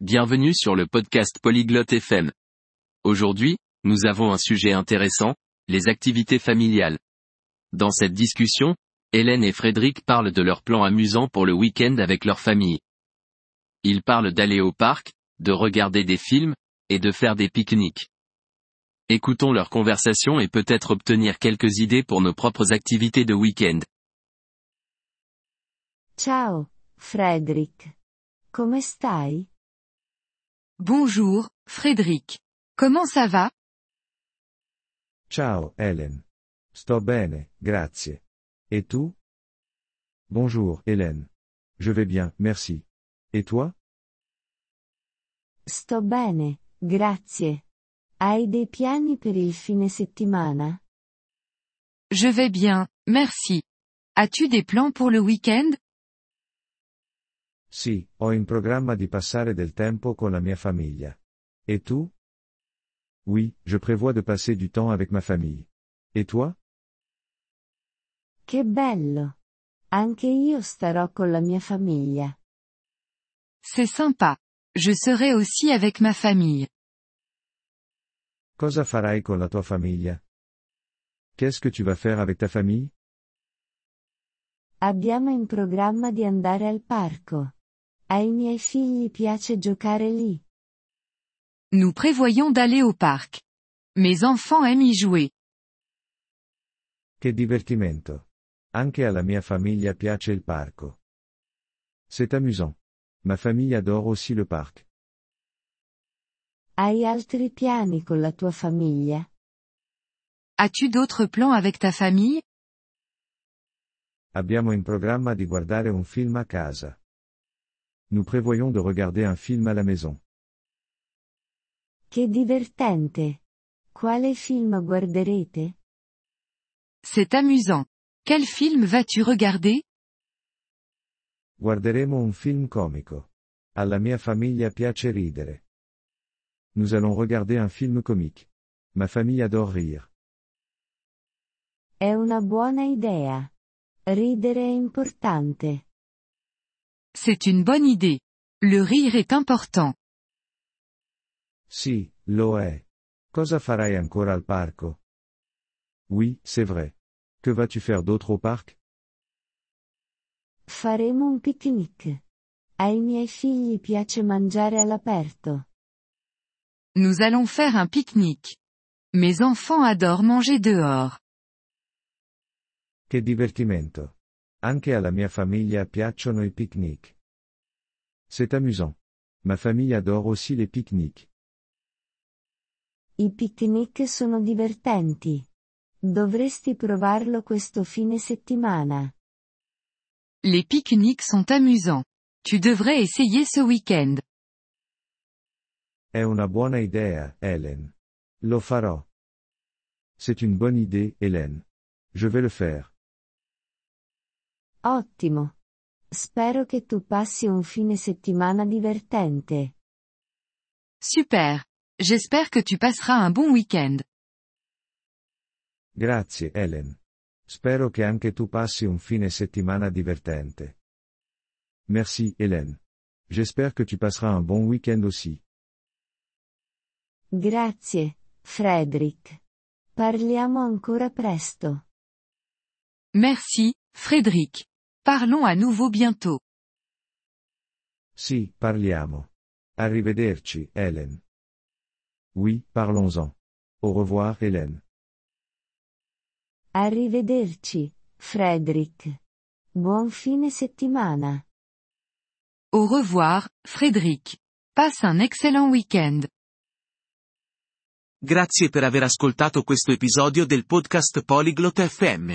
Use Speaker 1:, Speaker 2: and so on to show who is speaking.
Speaker 1: bienvenue sur le podcast Polyglotte FM. Aujourd'hui, nous avons un sujet intéressant, les activités familiales. Dans cette discussion, Hélène et Frédéric parlent de leurs plans amusants pour le week-end avec leur famille. Ils parlent d'aller au parc, de regarder des films, et de faire des pique-niques. Écoutons leur conversation et peut-être obtenir quelques idées pour nos propres activités de week-end.
Speaker 2: Ciao, Frederick. Come stai?
Speaker 3: Bonjour, Frédéric. Comment ça va?
Speaker 4: Ciao, Hélène. Sto bene, grazie. Et tu? Bonjour, Hélène. Je vais bien, merci. Et toi?
Speaker 2: Sto bene, grazie. Hai dei piani per il fine settimana?
Speaker 3: Je vais bien, merci. As-tu des plans pour le week-end?
Speaker 4: Sì, ho in programma di passare del tempo con la mia famiglia. Et tu? Oui, je prévois de passer du temps avec ma famille. Et toi?
Speaker 2: Che bello! Anche io starò con la mia famiglia.
Speaker 3: C'est sympa. Je serai aussi avec ma famille.
Speaker 4: Cosa farai con la tua famiglia? Qu'est-ce que tu vas faire avec ta famille?
Speaker 2: Abbiamo in programma di andare al parco. Ai miei figli piace giocare lì.
Speaker 3: Nous prévoyons d'aller au parc. Mes enfants aiment y jouer.
Speaker 4: Che divertimento. Anche alla mia famiglia piace il parco. C'est amusant. Ma famille adore aussi le parc.
Speaker 2: Hai altri piani con la tua famiglia?
Speaker 3: As-tu d'autres plans avec ta famille
Speaker 4: Abbiamo in programma di guardare un film a casa. Nous prévoyons de regarder un film à la maison.
Speaker 2: Che divertente! Quale film guarderete?
Speaker 3: C'est amusant. Quel film vas-tu regarder?
Speaker 4: Guarderemo un film comico. Alla mia famiglia piace ridere. Nous allons regarder un film comique. Ma famille adore rire.
Speaker 2: È una buona idea. Ridere è importante.
Speaker 3: C'est une bonne idée. Le rire est important.
Speaker 4: Sì, lo è. Cosa farai ancora al parco? Oui, c'est vrai. Que vas-tu faire d'autre au parc?
Speaker 2: Faremo un picnic. Ai miei figli piace mangiare all'aperto.
Speaker 3: Nous allons faire un pique-nique. Mes enfants adorent manger dehors.
Speaker 4: Che divertimento. Anche alla mia famiglia piacciono i picnic. C'est amusant. Ma famille adore aussi les pique-niques.
Speaker 2: I picnic sono divertenti. Dovresti provarlo questo fine settimana.
Speaker 3: Les pique-niques sont amusants. Tu devrais essayer ce week-end.
Speaker 4: È una buona idea, Hélène. Lo farò. C'est une bonne idée, Hélène. Je vais le faire.
Speaker 2: Ottimo. Spero che tu passi un fine settimana divertente.
Speaker 3: Super. J'espère que tu passeras un bon week-end.
Speaker 4: Grazie, Hélène. Spero che anche tu passi un fine settimana divertente. Merci, Hélène. J'espère que tu passeras un bon week-end aussi.
Speaker 2: Grazie, Frederick. Parliamo ancora presto.
Speaker 3: Merci, Frédéric. Parlons à nouveau bientôt.
Speaker 4: Sì, parliamo. Arrivederci, Hélène. Oui, parlons-en. Au revoir, Hélène.
Speaker 2: Arrivederci, Frederick. Buon fine settimana.
Speaker 3: Au revoir, Frédéric. Passe un excellent week-end.
Speaker 5: Grazie per aver ascoltato questo episodio del podcast Polyglot FM.